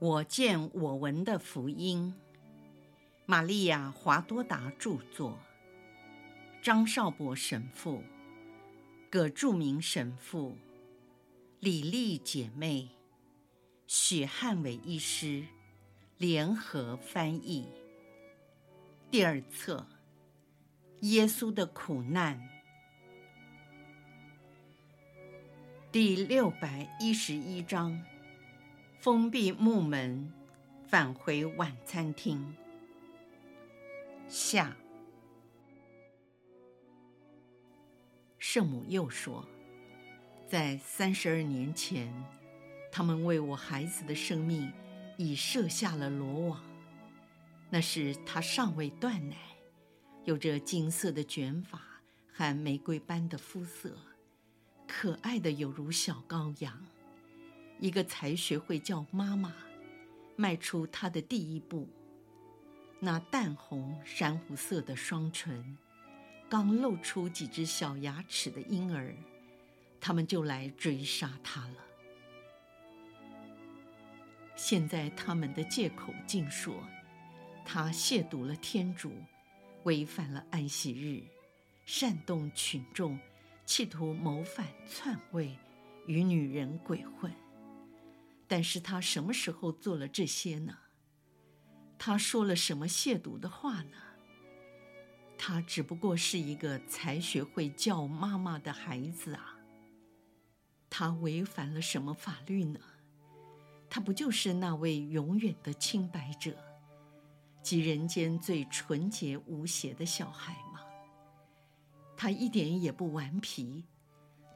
我见我闻的福音，玛利亚·华多达著作，张少博神父、葛著名神父、李丽姐妹、许汉伟医师。联合翻译。第二册：耶稣的苦难，第六百一十一章。封闭木门，返回晚餐厅。下，圣母又说，在三十二年前，他们为我孩子的生命已设下了罗网。那时他尚未断奶，有着金色的卷发和玫瑰般的肤色，可爱的有如小羔羊。一个才学会叫妈妈，迈出她的第一步。那淡红珊瑚色的双唇，刚露出几只小牙齿的婴儿，他们就来追杀她了。现在他们的借口竟说，她亵渎了天主，违反了安息日，煽动群众，企图谋反篡位，与女人鬼混。但是他什么时候做了这些呢？他说了什么亵渎的话呢？他只不过是一个才学会叫妈妈的孩子啊。他违反了什么法律呢？他不就是那位永远的清白者，即人间最纯洁无邪的小孩吗？他一点也不顽皮，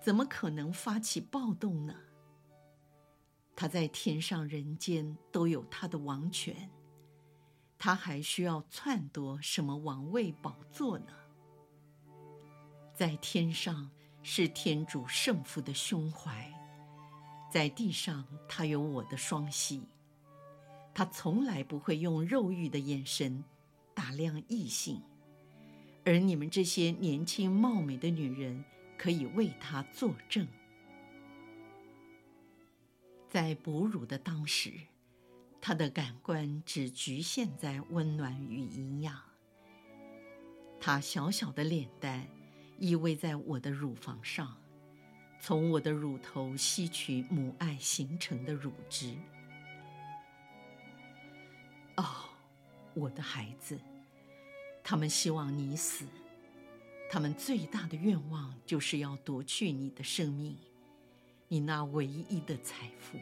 怎么可能发起暴动呢？他在天上人间都有他的王权，他还需要篡夺什么王位宝座呢？在天上是天主圣父的胸怀，在地上他有我的双膝，他从来不会用肉欲的眼神打量异性，而你们这些年轻貌美的女人可以为他作证。在哺乳的当时，他的感官只局限在温暖与营养。他小小的脸蛋依偎在我的乳房上，从我的乳头吸取母爱形成的乳汁。哦，我的孩子，他们希望你死，他们最大的愿望就是要夺去你的生命。你那唯一的财富，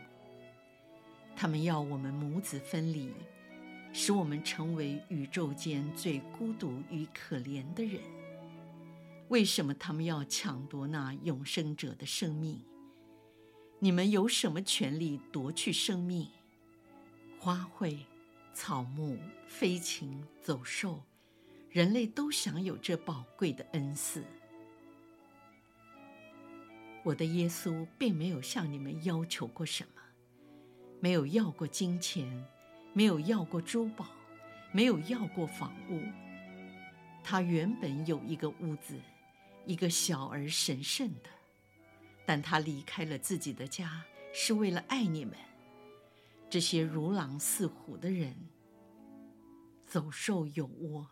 他们要我们母子分离，使我们成为宇宙间最孤独与可怜的人。为什么他们要抢夺那永生者的生命？你们有什么权利夺去生命？花卉、草木、飞禽、走兽，人类都享有这宝贵的恩赐。我的耶稣并没有向你们要求过什么，没有要过金钱，没有要过珠宝，没有要过房屋。他原本有一个屋子，一个小而神圣的，但他离开了自己的家，是为了爱你们，这些如狼似虎的人。走兽有窝，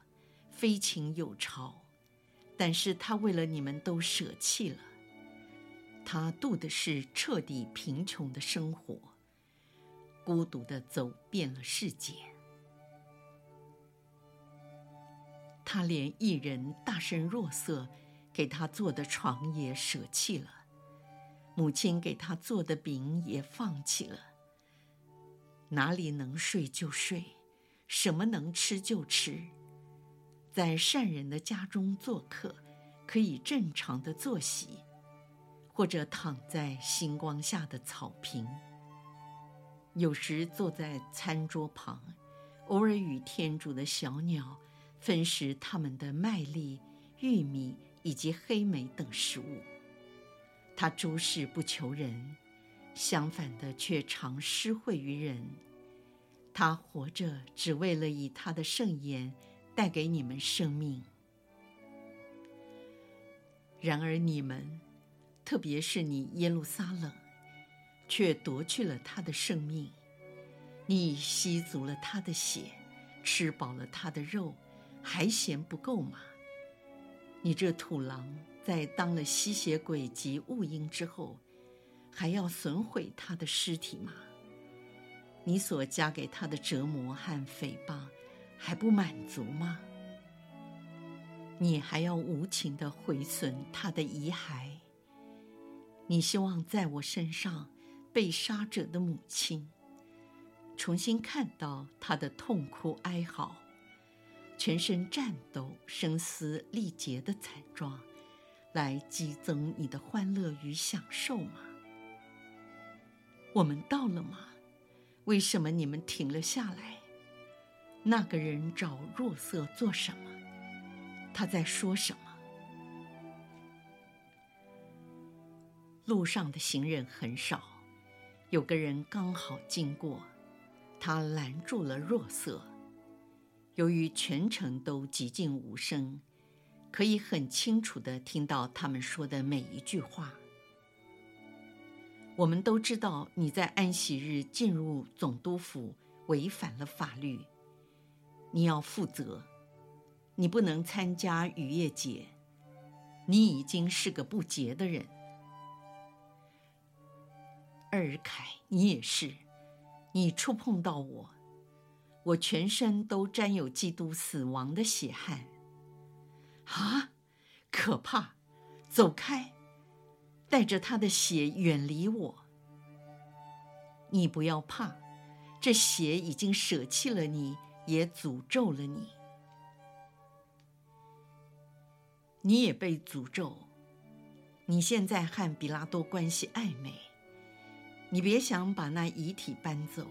飞禽有巢，但是他为了你们都舍弃了。他度的是彻底贫穷的生活，孤独地走遍了世界。他连一人大声若瑟给他做的床也舍弃了，母亲给他做的饼也放弃了。哪里能睡就睡，什么能吃就吃，在善人的家中做客，可以正常的作息。或者躺在星光下的草坪，有时坐在餐桌旁，偶尔与天主的小鸟分食他们的麦粒、玉米以及黑莓等食物。他诸事不求人，相反的却常施惠于人。他活着只为了以他的圣言带给你们生命。然而你们。特别是你耶路撒冷，却夺去了他的生命。你吸足了他的血，吃饱了他的肉，还嫌不够吗？你这土狼，在当了吸血鬼及误婴之后，还要损毁他的尸体吗？你所加给他的折磨和诽谤，还不满足吗？你还要无情地毁损他的遗骸？你希望在我身上被杀者的母亲，重新看到他的痛哭哀嚎，全身颤抖、声嘶力竭的惨状，来激增你的欢乐与享受吗？我们到了吗？为什么你们停了下来？那个人找若瑟做什么？他在说什么？路上的行人很少，有个人刚好经过。他拦住了若瑟。由于全程都寂静无声，可以很清楚地听到他们说的每一句话。我们都知道你在安息日进入总督府违反了法律，你要负责。你不能参加雨夜节，你已经是个不洁的人。尔凯，你也是。你触碰到我，我全身都沾有基督死亡的血汗。啊，可怕！走开，带着他的血远离我。你不要怕，这血已经舍弃了你，也诅咒了你。你也被诅咒。你现在和比拉多关系暧昧。你别想把那遗体搬走，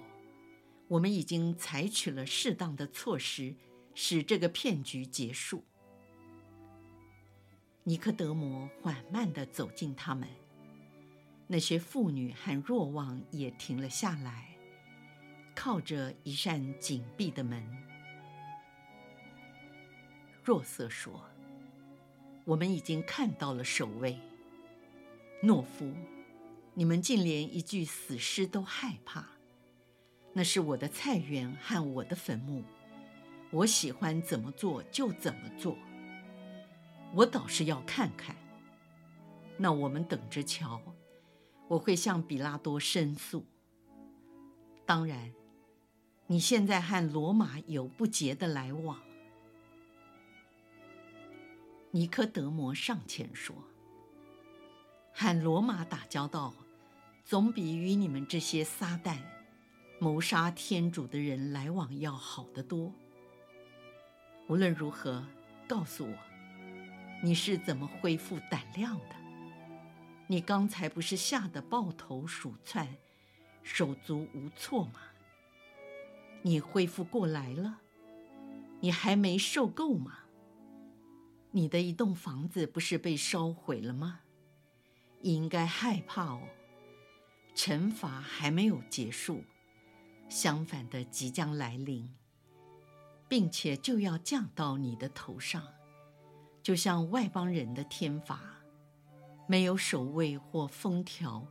我们已经采取了适当的措施，使这个骗局结束。尼科德摩缓慢地走近他们，那些妇女和若望也停了下来，靠着一扇紧闭的门。若瑟说：“我们已经看到了守卫，懦夫。”你们竟连一具死尸都害怕？那是我的菜园和我的坟墓，我喜欢怎么做就怎么做。我倒是要看看。那我们等着瞧。我会向彼拉多申诉。当然，你现在和罗马有不洁的来往。尼科德摩上前说：“和罗马打交道。”总比与你们这些撒旦、谋杀天主的人来往要好得多。无论如何，告诉我，你是怎么恢复胆量的？你刚才不是吓得抱头鼠窜、手足无措吗？你恢复过来了？你还没受够吗？你的一栋房子不是被烧毁了吗？应该害怕哦。惩罚还没有结束，相反的即将来临，并且就要降到你的头上，就像外邦人的天罚，没有守卫或封条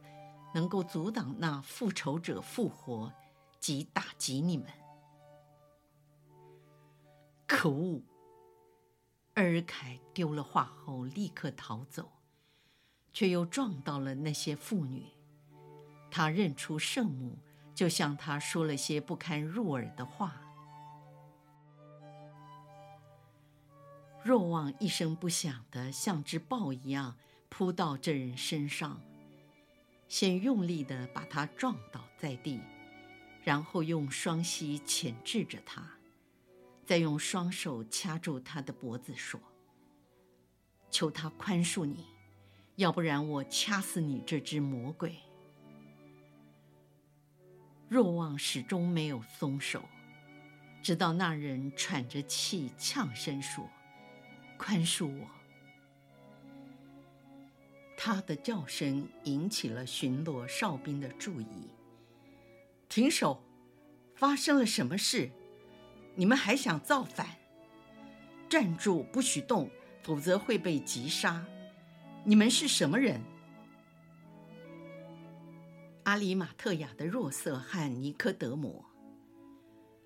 能够阻挡那复仇者复活及打击你们。可恶！尔凯丢了话后立刻逃走，却又撞到了那些妇女。他认出圣母，就向他说了些不堪入耳的话。若望一声不响地像只豹一样扑到这人身上，先用力地把他撞倒在地，然后用双膝钳制着他，再用双手掐住他的脖子说：“求他宽恕你，要不然我掐死你这只魔鬼。”若望始终没有松手，直到那人喘着气呛声说：“宽恕我。”他的叫声引起了巡逻哨兵的注意。停手！发生了什么事？你们还想造反？站住！不许动，否则会被击杀。你们是什么人？阿里马特亚的若瑟和尼科德摩，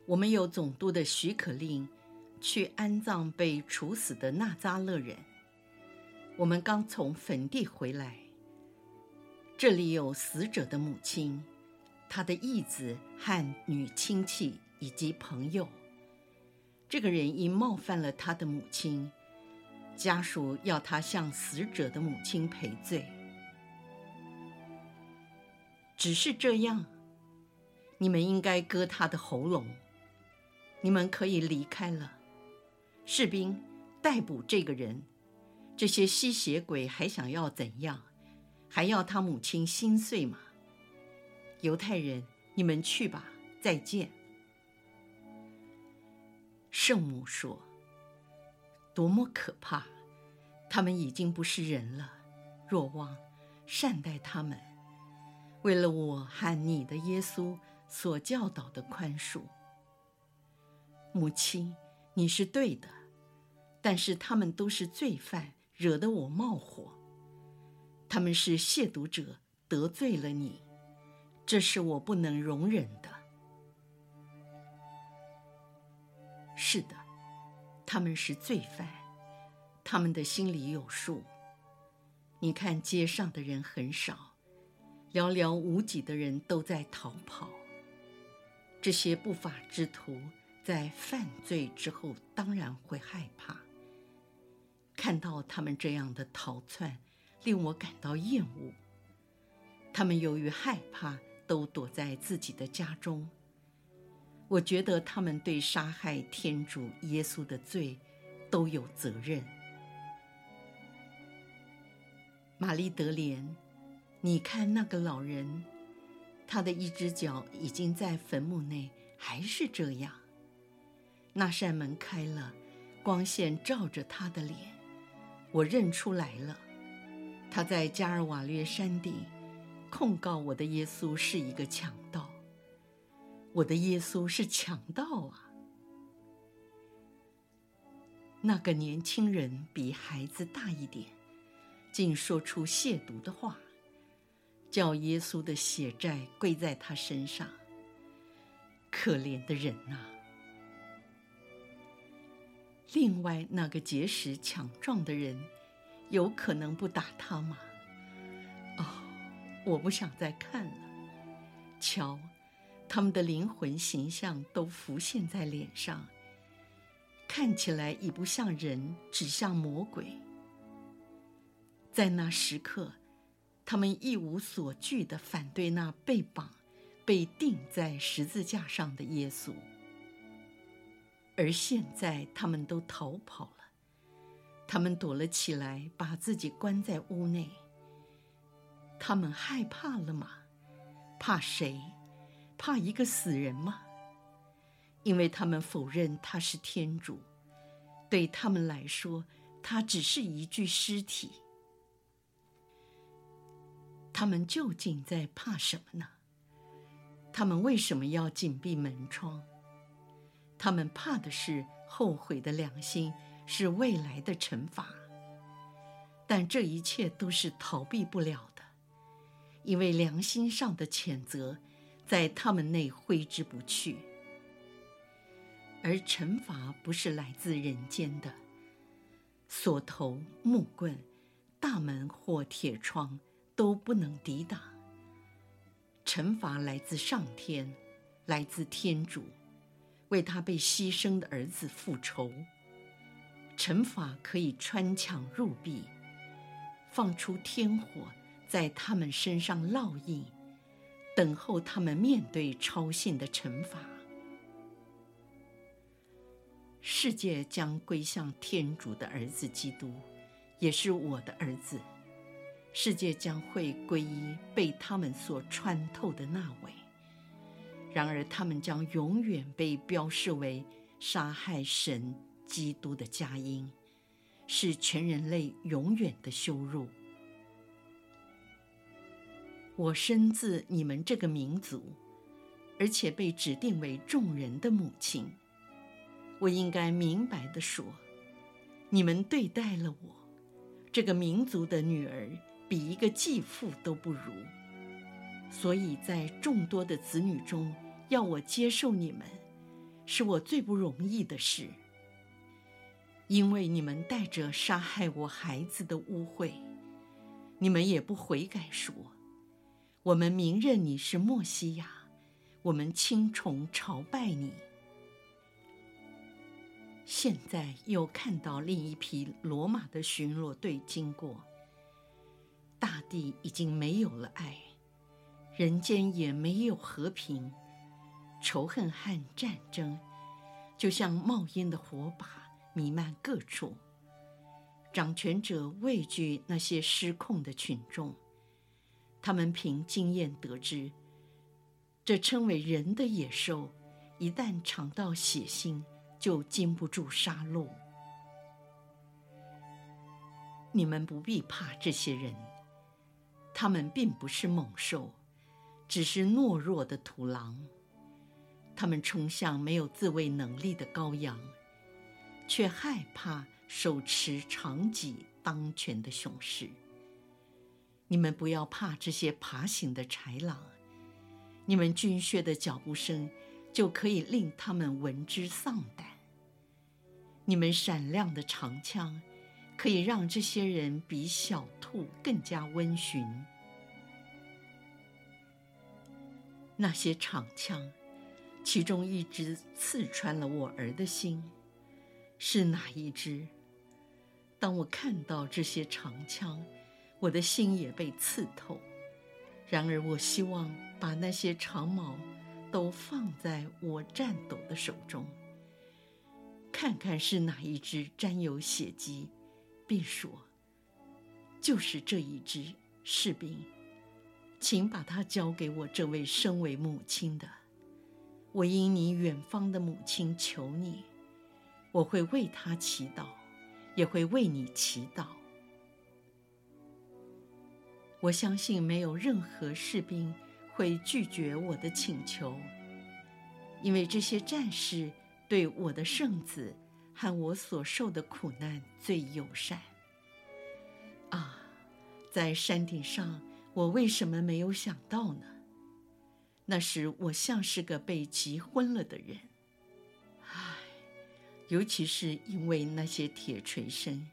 我们有总督的许可令，去安葬被处死的纳扎勒人。我们刚从坟地回来，这里有死者的母亲，他的义子和女亲戚以及朋友。这个人因冒犯了他的母亲，家属要他向死者的母亲赔罪。只是这样，你们应该割他的喉咙。你们可以离开了。士兵，逮捕这个人。这些吸血鬼还想要怎样？还要他母亲心碎吗？犹太人，你们去吧，再见。圣母说：“多么可怕！他们已经不是人了。若望，善待他们，为了我和你的耶稣所教导的宽恕。母亲，你是对的，但是他们都是罪犯。”惹得我冒火，他们是亵渎者，得罪了你，这是我不能容忍的。是的，他们是罪犯，他们的心里有数。你看街上的人很少，寥寥无几的人都在逃跑。这些不法之徒在犯罪之后，当然会害怕。看到他们这样的逃窜，令我感到厌恶。他们由于害怕，都躲在自己的家中。我觉得他们对杀害天主耶稣的罪都有责任。玛丽德莲，你看那个老人，他的一只脚已经在坟墓内，还是这样。那扇门开了，光线照着他的脸。我认出来了，他在加尔瓦略山顶控告我的耶稣是一个强盗。我的耶稣是强盗啊！那个年轻人比孩子大一点，竟说出亵渎的话，叫耶稣的血债归在他身上。可怜的人呐！另外那个结实强壮的人，有可能不打他吗？哦，我不想再看了。瞧，他们的灵魂形象都浮现在脸上，看起来已不像人，只像魔鬼。在那时刻，他们一无所惧地反对那被绑、被钉在十字架上的耶稣。而现在，他们都逃跑了。他们躲了起来，把自己关在屋内。他们害怕了吗？怕谁？怕一个死人吗？因为他们否认他是天主，对他们来说，他只是一具尸体。他们究竟在怕什么呢？他们为什么要紧闭门窗？他们怕的是后悔的良心，是未来的惩罚。但这一切都是逃避不了的，因为良心上的谴责在他们内挥之不去。而惩罚不是来自人间的，锁头、木棍、大门或铁窗都不能抵挡。惩罚来自上天，来自天主。为他被牺牲的儿子复仇，惩罚可以穿墙入壁，放出天火在他们身上烙印，等候他们面对超信的惩罚。世界将归向天主的儿子基督，也是我的儿子。世界将会归依被他们所穿透的那位。然而，他们将永远被标示为杀害神基督的佳音，是全人类永远的羞辱。我生自你们这个民族，而且被指定为众人的母亲，我应该明白地说，你们对待了我这个民族的女儿，比一个继父都不如。所以在众多的子女中，要我接受你们，是我最不容易的事，因为你们带着杀害我孩子的污秽，你们也不悔改说：我们明认你是默西亚，我们亲从朝拜你。现在又看到另一批罗马的巡逻队经过，大地已经没有了爱，人间也没有和平，仇恨和战争就像冒烟的火把弥漫各处。掌权者畏惧那些失控的群众，他们凭经验得知，这称为人的野兽，一旦尝到血腥。就禁不住杀戮。你们不必怕这些人，他们并不是猛兽，只是懦弱的土狼。他们冲向没有自卫能力的羔羊，却害怕手持长戟当权的雄狮。你们不要怕这些爬行的豺狼，你们军靴的脚步声就可以令他们闻之丧胆。你们闪亮的长枪，可以让这些人比小兔更加温驯。那些长枪，其中一支刺穿了我儿的心，是哪一支？当我看到这些长枪，我的心也被刺透。然而，我希望把那些长矛都放在我颤抖的手中。看看是哪一只沾有血迹，并说：“就是这一只士兵，请把它交给我这位身为母亲的。我因你远方的母亲求你，我会为她祈祷，也会为你祈祷。我相信没有任何士兵会拒绝我的请求，因为这些战士。”对我的圣子和我所受的苦难最友善。啊，在山顶上，我为什么没有想到呢？那时我像是个被急昏了的人。唉，尤其是因为那些铁锤声，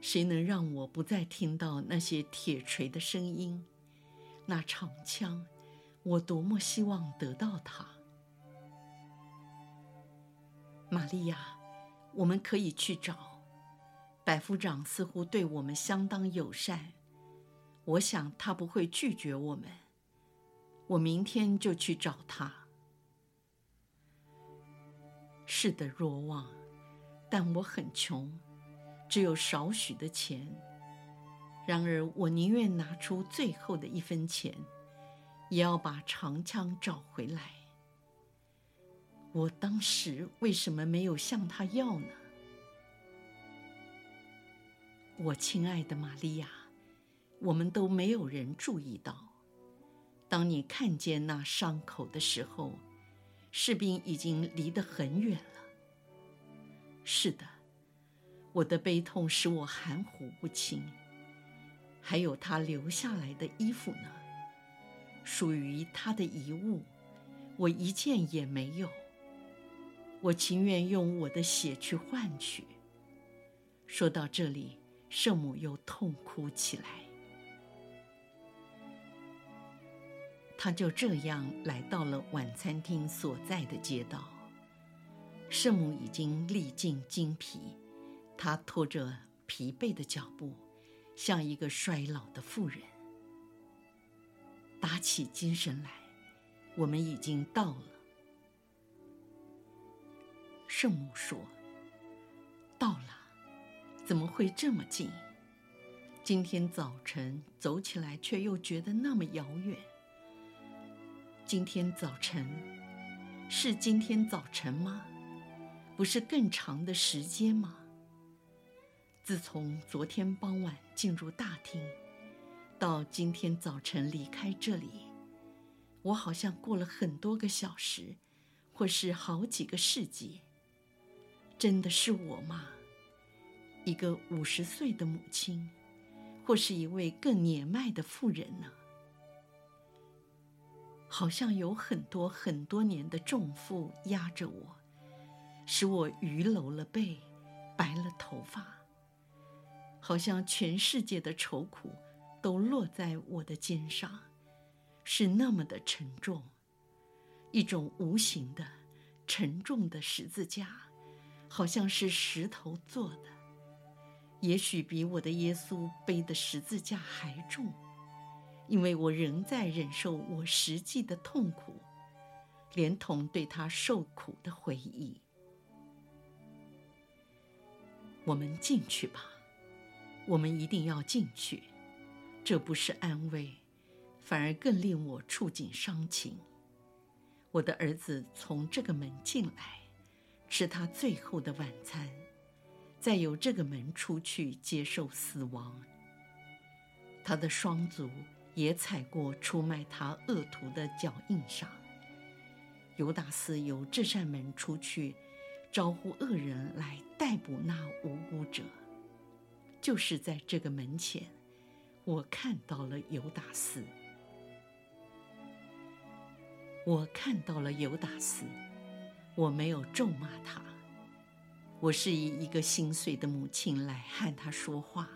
谁能让我不再听到那些铁锤的声音？那长枪，我多么希望得到它！玛利亚，我们可以去找。百夫长似乎对我们相当友善，我想他不会拒绝我们。我明天就去找他。是的，若望，但我很穷，只有少许的钱。然而，我宁愿拿出最后的一分钱，也要把长枪找回来。我当时为什么没有向他要呢？我亲爱的玛利亚，我们都没有人注意到，当你看见那伤口的时候，士兵已经离得很远了。是的，我的悲痛使我含糊不清。还有他留下来的衣服呢？属于他的遗物，我一件也没有。我情愿用我的血去换取。说到这里，圣母又痛哭起来。她就这样来到了晚餐厅所在的街道。圣母已经历尽精疲，她拖着疲惫的脚步，像一个衰老的妇人。打起精神来，我们已经到了。圣母说：“到了，怎么会这么近？今天早晨走起来却又觉得那么遥远。今天早晨，是今天早晨吗？不是更长的时间吗？自从昨天傍晚进入大厅，到今天早晨离开这里，我好像过了很多个小时，或是好几个世纪。”真的是我吗？一个五十岁的母亲，或是一位更年迈的妇人呢？好像有很多很多年的重负压着我，使我伛僂了背，白了头发，好像全世界的愁苦都落在我的肩上，是那么的沉重，一种无形的沉重的十字架，好像是石头做的，也许比我的耶稣背的十字架还重。因为我仍在忍受我实际的痛苦，连同对他受苦的回忆。我们进去吧，我们一定要进去。这不是安慰，反而更令我触景伤情。我的儿子从这个门进来，是他最后的晚餐，再由这个门出去接受死亡。他的双足。也踩过出卖他恶徒的脚印上。犹达斯由这扇门出去，招呼恶人来逮捕那无辜者。就是在这个门前，我看到了犹达斯。我看到了犹达斯，我没有咒骂他，我是以一个心碎的母亲来和他说话。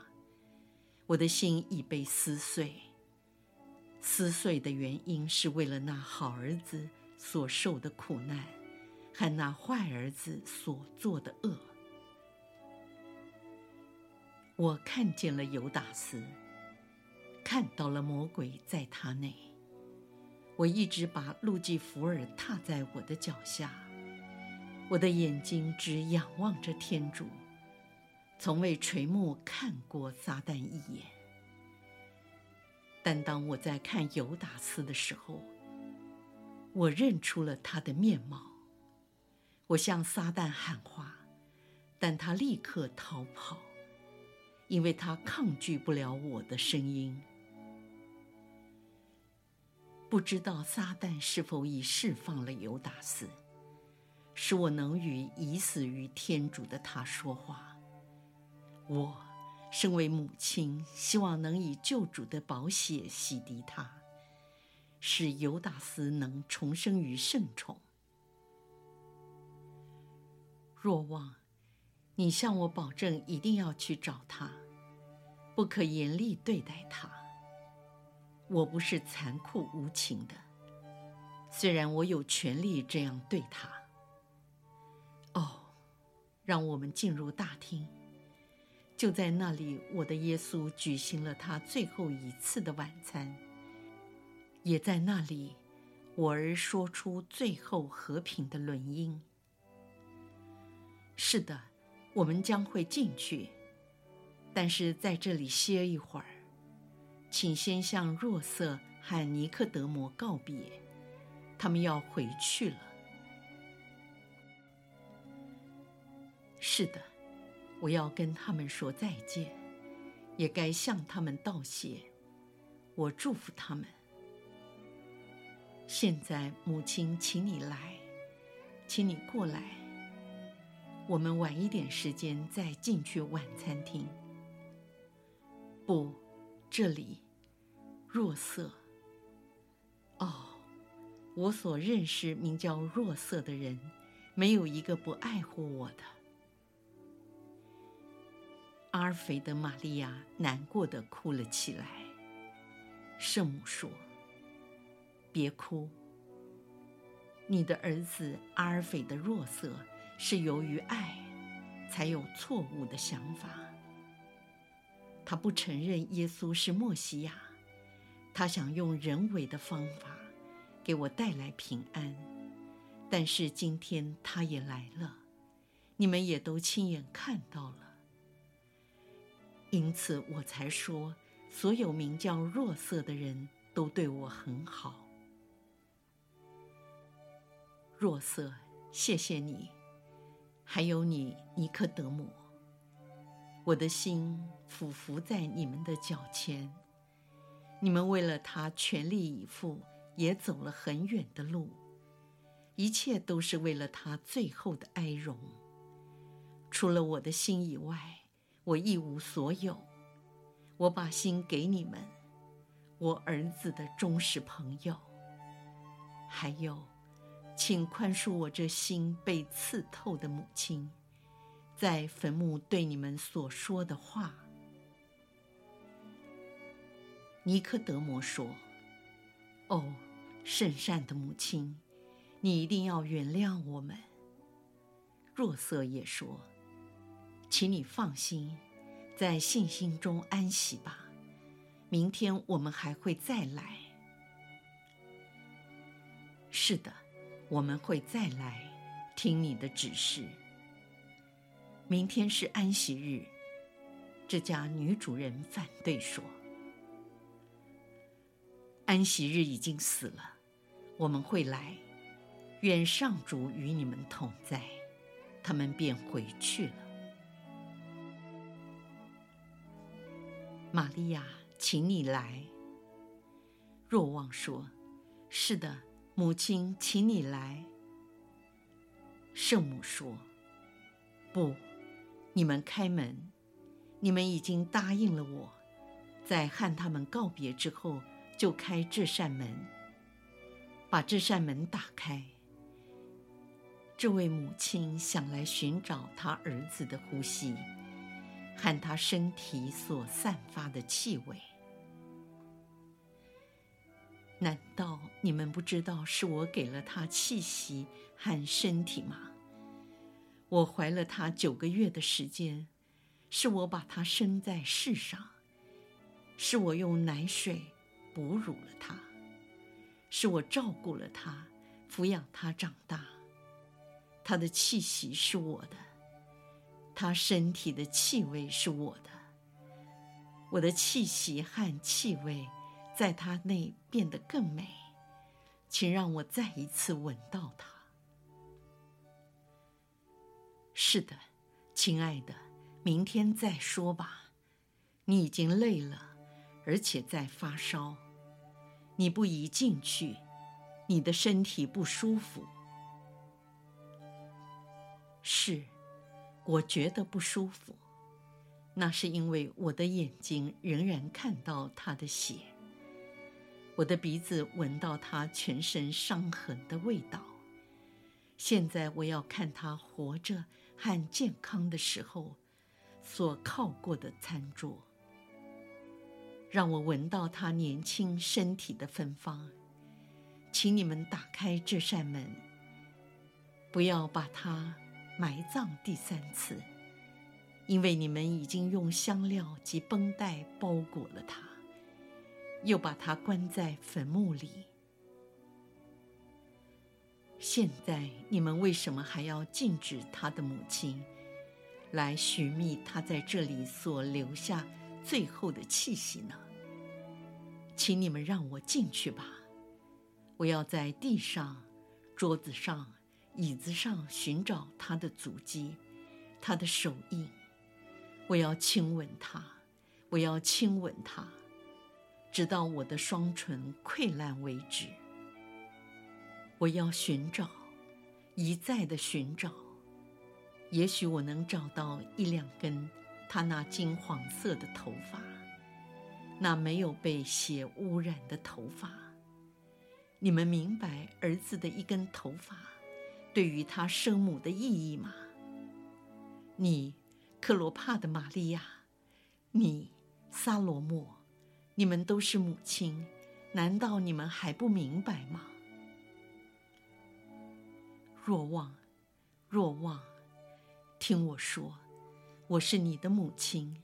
我的心已被撕碎。撕碎的原因是为了那好儿子所受的苦难，和那坏儿子所做的恶。我看见了犹达斯，看到了魔鬼在他内。我一直把路基弗尔踏在我的脚下，我的眼睛只仰望着天主，从未垂目看过撒旦一眼。但当我在看犹达斯的时候，我认出了他的面貌。我向撒旦喊话，但他立刻逃跑，因为他抗拒不了我的声音。不知道撒旦是否已释放了犹达斯，使我能与已死于天主的他说话。我。身为母亲，希望能以救主的宝血洗涤他，使犹达斯能重生于圣宠。若望，你向我保证一定要去找他，不可严厉对待他。我不是残酷无情的，虽然我有权利这样对他。让我们进入大厅。就在那里，我的耶稣举行了他最后一次的晚餐。也在那里，我儿说出最后和平的论音。是的，我们将会进去，但是在这里歇一会儿，请先向若瑟和尼克德摩告别，他们要回去了。是的。我要跟他们说再见，也该向他们道谢。我祝福他们。现在，母亲，请你来，请你过来。我们晚一点时间再进去晚餐厅。不，这里，若瑟。哦，我所认识名叫若瑟的人，没有一个不爱护我的。阿尔斐德玛利亚难过的哭了起来。圣母说：“别哭，你的儿子阿尔斐的弱色是由于爱，才有错误的想法。他不承认耶稣是默西亚，他想用人为的方法给我带来平安。但是今天他也来了，你们也都亲眼看到了。”因此，我才说，所有名叫若瑟的人都对我很好。若瑟，谢谢你，还有你，尼克德姆。我的心俯伏在你们的脚前，你们为了他全力以赴，也走了很远的路，一切都是为了他最后的哀荣。除了我的心以外。我一无所有，我把心给你们，我儿子的忠实朋友。还有，请宽恕我这心被刺透的母亲，在坟墓对你们所说的话。尼科德摩说：“哦，圣善的母亲，你一定要原谅我们。”若瑟也说：“请你放心，在信心中安息吧。明天我们还会再来。”是的，我们会再来听你的指示。明天是安息日，这家女主人反对说。安息日已经死了，我们会来。愿上主与你们同在。他们便回去了。玛利亚，请你来。若望说：“是的，母亲，请你来。”圣母说：“不，你们开门。你们已经答应了我，在和他们告别之后。”就开这扇门，把这扇门打开。这位母亲想来寻找她儿子的呼吸，和他身体所散发的气味。难道你们不知道是我给了他气息和身体吗？我怀了他九个月的时间，是我把他生在世上，是我用奶水。哺乳了他，是我照顾了他，抚养他长大。他的气息是我的，他身体的气味是我的。我的气息和气味在他内变得更美，请让我再一次吻到他。是的，亲爱的，明天再说吧。你已经累了，而且在发烧。你不宜进去，你的身体不舒服。是，我觉得不舒服，那是因为我的眼睛仍然看到他的血，我的鼻子闻到他全身伤痕的味道。现在我要看他活着和健康的时候所靠过的餐桌。让我闻到他年轻身体的芬芳，请你们打开这扇门，不要把他埋葬第三次，因为你们已经用香料及绷带包裹了他，又把他关在坟墓里。现在你们为什么还要禁止他的母亲来寻觅他在这里所留下最后的气息呢？请你们让我进去吧，我要在地上、桌子上、椅子上寻找他的足迹，他的手印。我要亲吻他，我要亲吻他，直到我的双唇溃烂为止。我要寻找，一再的寻找，也许我能找到一两根他那金黄色的头发。那没有被血污染的头发，你们明白儿子的一根头发对于他生母的意义吗？你，克罗帕的玛利亚，你，撒罗莫，你们都是母亲，难道你们还不明白吗？若望，若望，听我说，我是你的母亲，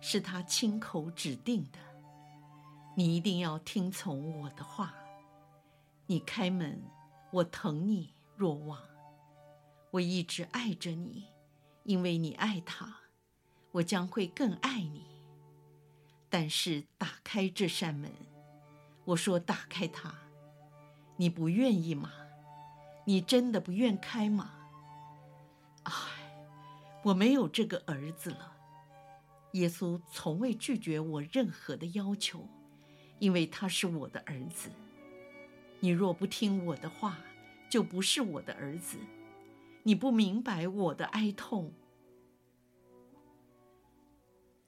是他亲口指定的。你一定要听从我的话。你开门，我疼你，若望。我一直爱着你，因为你爱他，我将会更爱你。但是打开这扇门，我说打开它，你不愿意吗？你真的不愿开吗？唉，我没有这个儿子了。耶稣从未拒绝我任何的要求。因为他是我的儿子，你若不听我的话，就不是我的儿子。你不明白我的哀痛。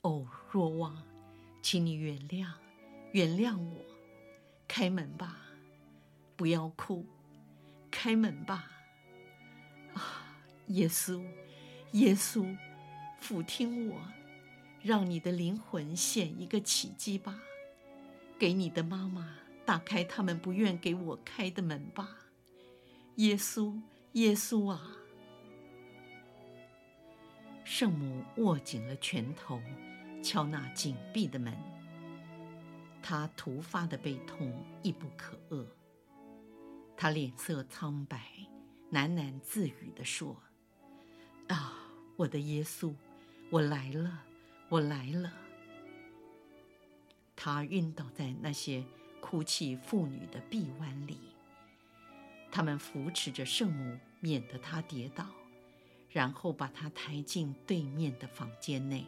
哦，若望，请你原谅，原谅我。开门吧，不要哭，开门吧！啊，耶稣，耶稣，俯听我，让你的灵魂显一个奇迹吧！给你的妈妈打开他们不愿给我开的门吧！耶稣，耶稣啊！圣母握紧了拳头，敲那紧闭的门。她突发的悲痛亦不可遏。她脸色苍白，喃喃自语地说：“啊，我的耶稣，我来了，我来了。”她晕倒在那些哭泣妇女的臂弯里，他们扶持着圣母，免得她跌倒。然后把她抬进对面的房间内。